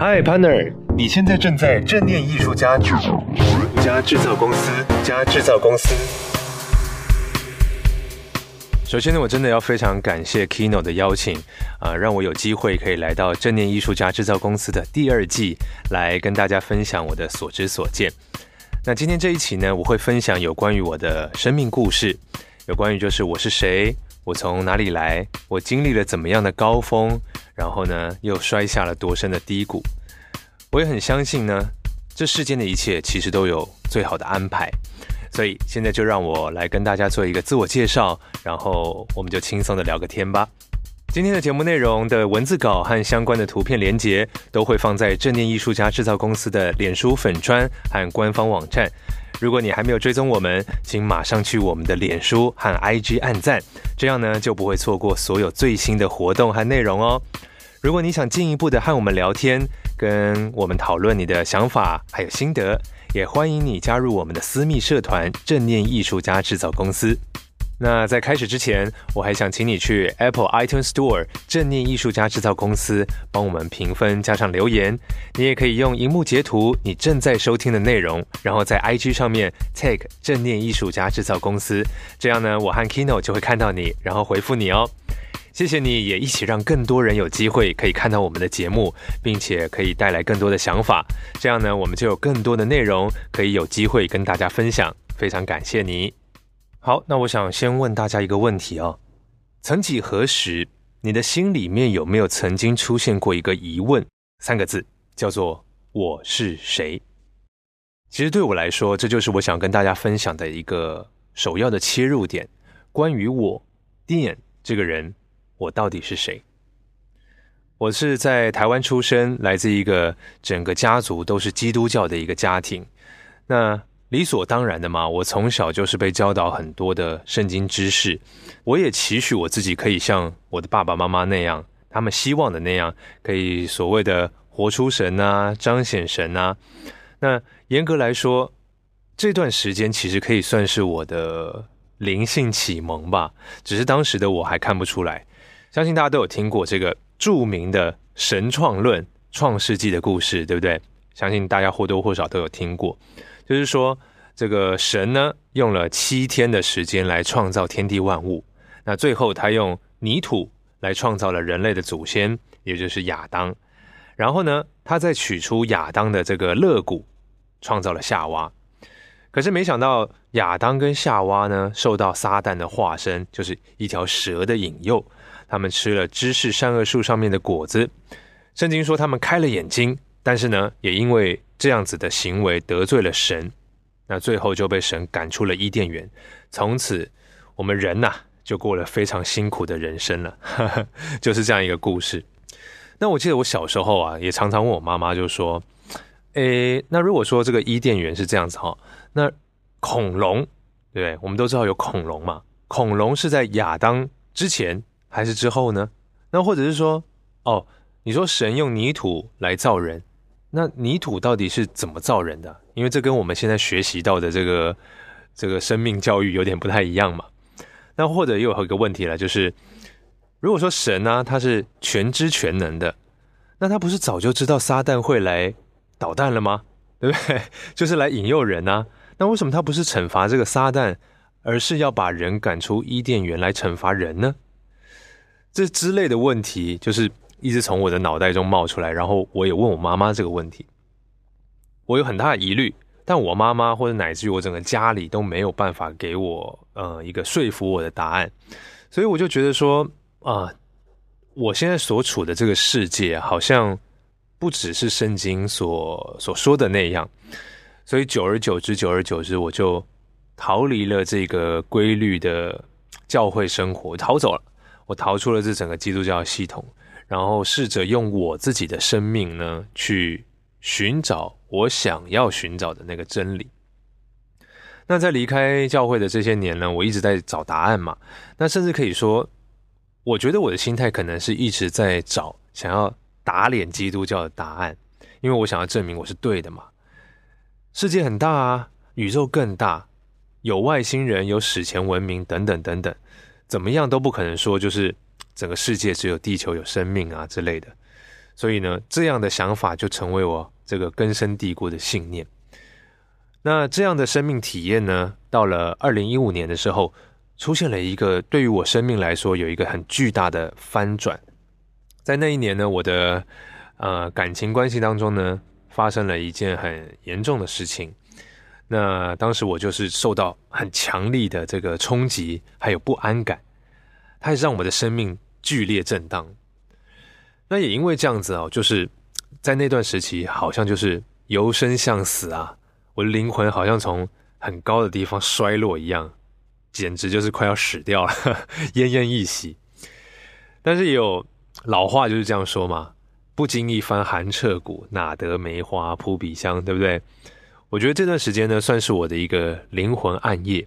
Hi partner，你现在正在正念艺术家加制造公司加制造公司。首先呢，我真的要非常感谢 Kino 的邀请啊，让我有机会可以来到正念艺术家制造公司的第二季，来跟大家分享我的所知所见。那今天这一期呢，我会分享有关于我的生命故事，有关于就是我是谁，我从哪里来，我经历了怎么样的高峰。然后呢，又摔下了多深的低谷。我也很相信呢，这世间的一切其实都有最好的安排。所以现在就让我来跟大家做一个自我介绍，然后我们就轻松的聊个天吧。今天的节目内容的文字稿和相关的图片连接都会放在正念艺术家制造公司的脸书粉砖和官方网站。如果你还没有追踪我们，请马上去我们的脸书和 IG 按赞，这样呢就不会错过所有最新的活动和内容哦。如果你想进一步的和我们聊天，跟我们讨论你的想法还有心得，也欢迎你加入我们的私密社团“正念艺术家制造公司”。那在开始之前，我还想请你去 Apple iTunes Store“ 正念艺术家制造公司”帮我们评分加上留言。你也可以用荧幕截图你正在收听的内容，然后在 IG 上面 tag“ 正念艺术家制造公司”，这样呢，我和 Kino 就会看到你，然后回复你哦。谢谢你也一起让更多人有机会可以看到我们的节目，并且可以带来更多的想法。这样呢，我们就有更多的内容可以有机会跟大家分享。非常感谢你。好，那我想先问大家一个问题哦：曾几何时，你的心里面有没有曾经出现过一个疑问？三个字叫做“我是谁”。其实对我来说，这就是我想跟大家分享的一个首要的切入点。关于我电这个人。我到底是谁？我是在台湾出生，来自一个整个家族都是基督教的一个家庭。那理所当然的嘛，我从小就是被教导很多的圣经知识。我也期许我自己可以像我的爸爸妈妈那样，他们希望的那样，可以所谓的活出神啊，彰显神啊。那严格来说，这段时间其实可以算是我的灵性启蒙吧。只是当时的我还看不出来。相信大家都有听过这个著名的神创论、创世纪的故事，对不对？相信大家或多或少都有听过。就是说，这个神呢，用了七天的时间来创造天地万物。那最后，他用泥土来创造了人类的祖先，也就是亚当。然后呢，他再取出亚当的这个肋骨，创造了夏娃。可是没想到，亚当跟夏娃呢，受到撒旦的化身，就是一条蛇的引诱。他们吃了知识善恶树上面的果子，圣经说他们开了眼睛，但是呢，也因为这样子的行为得罪了神，那最后就被神赶出了伊甸园。从此，我们人呐就过了非常辛苦的人生了，就是这样一个故事。那我记得我小时候啊，也常常问我妈妈，就说：“诶，那如果说这个伊甸园是这样子哈，那恐龙，对我们都知道有恐龙嘛，恐龙是在亚当之前。”还是之后呢？那或者是说，哦，你说神用泥土来造人，那泥土到底是怎么造人的？因为这跟我们现在学习到的这个这个生命教育有点不太一样嘛。那或者又有一个问题了，就是如果说神呢，他是全知全能的，那他不是早就知道撒旦会来捣蛋了吗？对不对？就是来引诱人啊。那为什么他不是惩罚这个撒旦，而是要把人赶出伊甸园来惩罚人呢？这之类的问题，就是一直从我的脑袋中冒出来，然后我也问我妈妈这个问题，我有很大的疑虑，但我妈妈或者乃至于我整个家里都没有办法给我呃一个说服我的答案，所以我就觉得说啊，我现在所处的这个世界好像不只是圣经所所说的那样，所以久而久之，久而久之，我就逃离了这个规律的教会生活，逃走了。我逃出了这整个基督教系统，然后试着用我自己的生命呢，去寻找我想要寻找的那个真理。那在离开教会的这些年呢，我一直在找答案嘛。那甚至可以说，我觉得我的心态可能是一直在找，想要打脸基督教的答案，因为我想要证明我是对的嘛。世界很大啊，宇宙更大，有外星人，有史前文明，等等等等。怎么样都不可能说，就是整个世界只有地球有生命啊之类的。所以呢，这样的想法就成为我这个根深蒂固的信念。那这样的生命体验呢，到了二零一五年的时候，出现了一个对于我生命来说有一个很巨大的翻转。在那一年呢，我的呃感情关系当中呢，发生了一件很严重的事情。那当时我就是受到很强力的这个冲击，还有不安感，它也让我的生命剧烈震荡。那也因为这样子哦，就是在那段时期，好像就是由生向死啊，我的灵魂好像从很高的地方衰落一样，简直就是快要死掉了，奄奄一息。但是也有老话就是这样说嘛，不经一番寒彻骨，哪得梅花扑鼻香，对不对？我觉得这段时间呢，算是我的一个灵魂暗夜。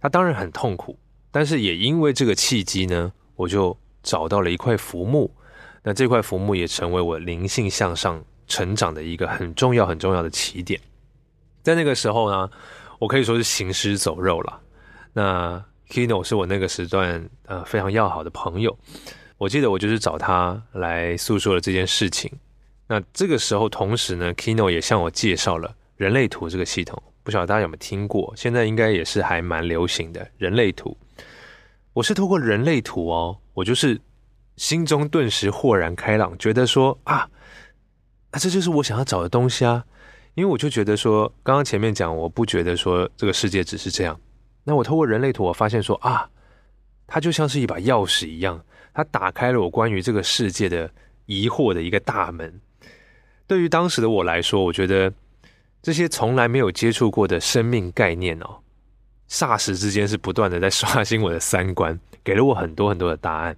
它当然很痛苦，但是也因为这个契机呢，我就找到了一块浮木。那这块浮木也成为我灵性向上成长的一个很重要、很重要的起点。在那个时候呢，我可以说是行尸走肉了。那 Kino 是我那个时段呃非常要好的朋友。我记得我就是找他来诉说了这件事情。那这个时候，同时呢，Kino 也向我介绍了。人类图这个系统，不晓得大家有没有听过？现在应该也是还蛮流行的。人类图，我是透过人类图哦，我就是心中顿时豁然开朗，觉得说啊，啊这就是我想要找的东西啊。因为我就觉得说，刚刚前面讲，我不觉得说这个世界只是这样。那我透过人类图，我发现说啊，它就像是一把钥匙一样，它打开了我关于这个世界的疑惑的一个大门。对于当时的我来说，我觉得。这些从来没有接触过的生命概念哦，霎时之间是不断的在刷新我的三观，给了我很多很多的答案，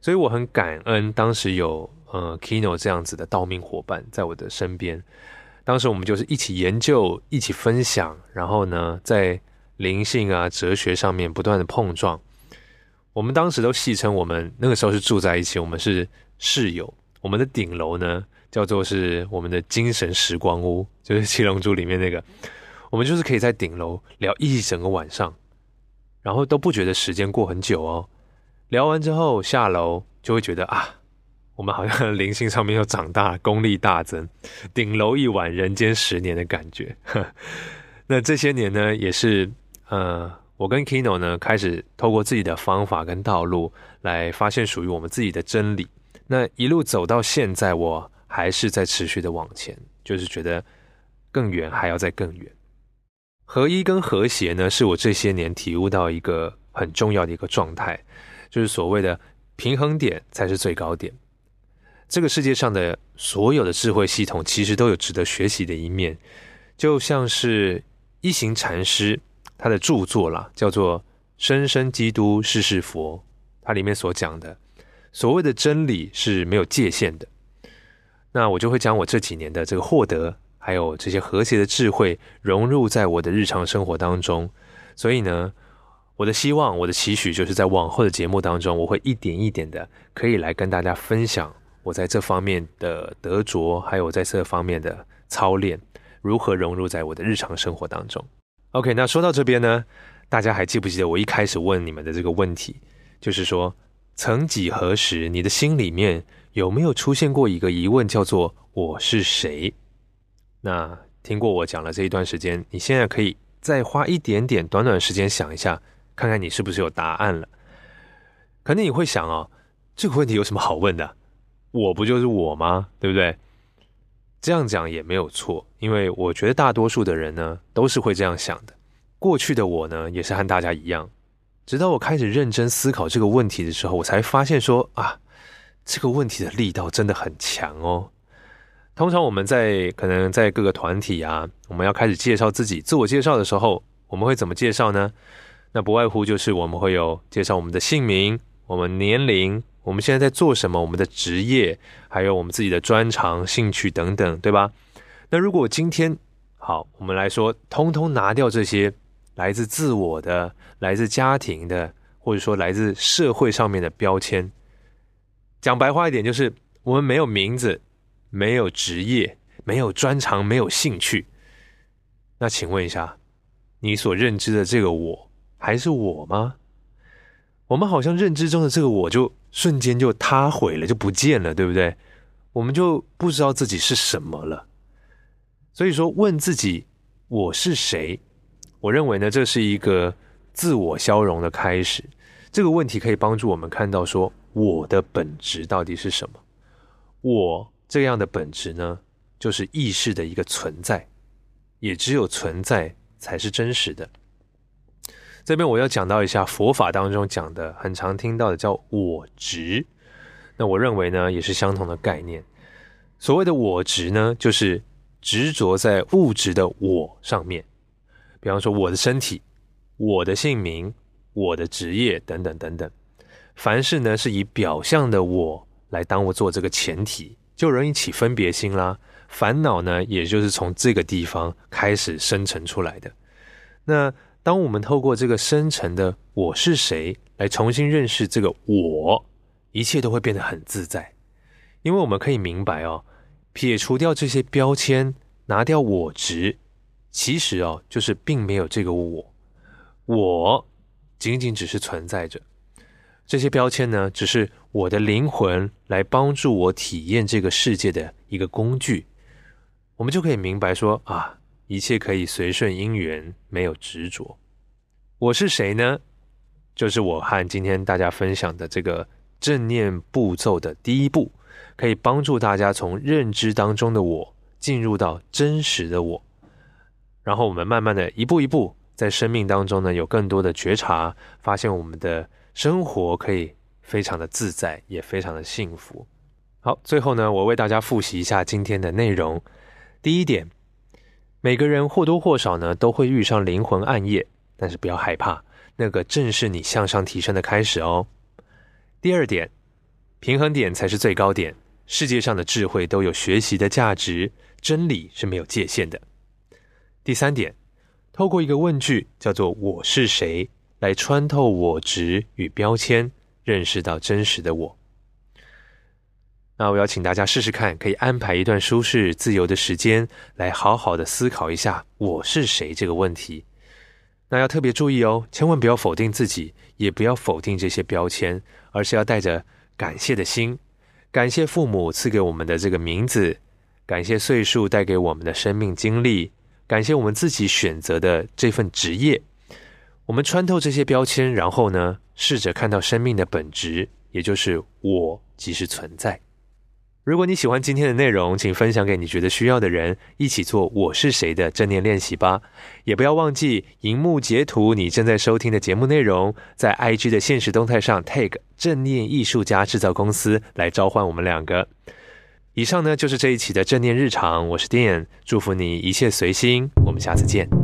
所以我很感恩当时有呃 Kino 这样子的道命伙伴在我的身边。当时我们就是一起研究，一起分享，然后呢，在灵性啊、哲学上面不断的碰撞。我们当时都戏称我们那个时候是住在一起，我们是室友，我们的顶楼呢。叫做是我们的精神时光屋，就是《七龙珠》里面那个，我们就是可以在顶楼聊一整个晚上，然后都不觉得时间过很久哦。聊完之后下楼就会觉得啊，我们好像灵性上面又长大，功力大增，顶楼一晚，人间十年的感觉。那这些年呢，也是呃，我跟 Kino 呢开始透过自己的方法跟道路来发现属于我们自己的真理。那一路走到现在，我。还是在持续的往前，就是觉得更远还要再更远。合一跟和谐呢，是我这些年体悟到一个很重要的一个状态，就是所谓的平衡点才是最高点。这个世界上的所有的智慧系统，其实都有值得学习的一面。就像是一行禅师他的著作啦，叫做《生生基督世世佛》，它里面所讲的所谓的真理是没有界限的。那我就会将我这几年的这个获得，还有这些和谐的智慧融入在我的日常生活当中。所以呢，我的希望，我的期许，就是在往后的节目当中，我会一点一点的可以来跟大家分享我在这方面的得着，还有在这方面的操练如何融入在我的日常生活当中。OK，那说到这边呢，大家还记不记得我一开始问你们的这个问题，就是说，曾几何时，你的心里面？有没有出现过一个疑问，叫做“我是谁”？那听过我讲了这一段时间，你现在可以再花一点点短短时间想一下，看看你是不是有答案了。可能你会想哦，这个问题有什么好问的？我不就是我吗？对不对？这样讲也没有错，因为我觉得大多数的人呢都是会这样想的。过去的我呢也是和大家一样，直到我开始认真思考这个问题的时候，我才发现说啊。这个问题的力道真的很强哦。通常我们在可能在各个团体啊，我们要开始介绍自己、自我介绍的时候，我们会怎么介绍呢？那不外乎就是我们会有介绍我们的姓名、我们年龄、我们现在在做什么、我们的职业，还有我们自己的专长、兴趣等等，对吧？那如果今天好，我们来说，通通拿掉这些来自自我的、来自家庭的，或者说来自社会上面的标签。讲白话一点，就是我们没有名字，没有职业，没有专长，没有兴趣。那请问一下，你所认知的这个我，还是我吗？我们好像认知中的这个我就瞬间就塌毁了，就不见了，对不对？我们就不知道自己是什么了。所以说，问自己我是谁，我认为呢，这是一个自我消融的开始。这个问题可以帮助我们看到说，我的本质到底是什么？我这样的本质呢，就是意识的一个存在，也只有存在才是真实的。这边我要讲到一下佛法当中讲的很常听到的叫我执，那我认为呢，也是相同的概念。所谓的我执呢，就是执着在物质的我上面，比方说我的身体、我的姓名。我的职业等等等等，凡事呢是以表象的我来当我做这个前提，就容易起分别心啦。烦恼呢，也就是从这个地方开始生成出来的。那当我们透过这个生成的我是谁来重新认识这个我，一切都会变得很自在，因为我们可以明白哦，撇除掉这些标签，拿掉我执，其实哦，就是并没有这个我，我。仅仅只是存在着，这些标签呢，只是我的灵魂来帮助我体验这个世界的一个工具。我们就可以明白说啊，一切可以随顺因缘，没有执着。我是谁呢？就是我和今天大家分享的这个正念步骤的第一步，可以帮助大家从认知当中的我进入到真实的我，然后我们慢慢的一步一步。在生命当中呢，有更多的觉察，发现我们的生活可以非常的自在，也非常的幸福。好，最后呢，我为大家复习一下今天的内容。第一点，每个人或多或少呢都会遇上灵魂暗夜，但是不要害怕，那个正是你向上提升的开始哦。第二点，平衡点才是最高点，世界上的智慧都有学习的价值，真理是没有界限的。第三点。透过一个问句，叫做“我是谁”，来穿透我执与标签，认识到真实的我。那我要请大家试试看，可以安排一段舒适自由的时间，来好好的思考一下“我是谁”这个问题。那要特别注意哦，千万不要否定自己，也不要否定这些标签，而是要带着感谢的心，感谢父母赐给我们的这个名字，感谢岁数带给我们的生命经历。感谢我们自己选择的这份职业，我们穿透这些标签，然后呢，试着看到生命的本质，也就是我即是存在。如果你喜欢今天的内容，请分享给你觉得需要的人，一起做“我是谁”的正念练习吧。也不要忘记荧幕截图你正在收听的节目内容，在 IG 的现实动态上 tag 正念艺术家制造公司来召唤我们两个。以上呢就是这一期的正念日常，我是 dan，祝福你一切随心，我们下次见。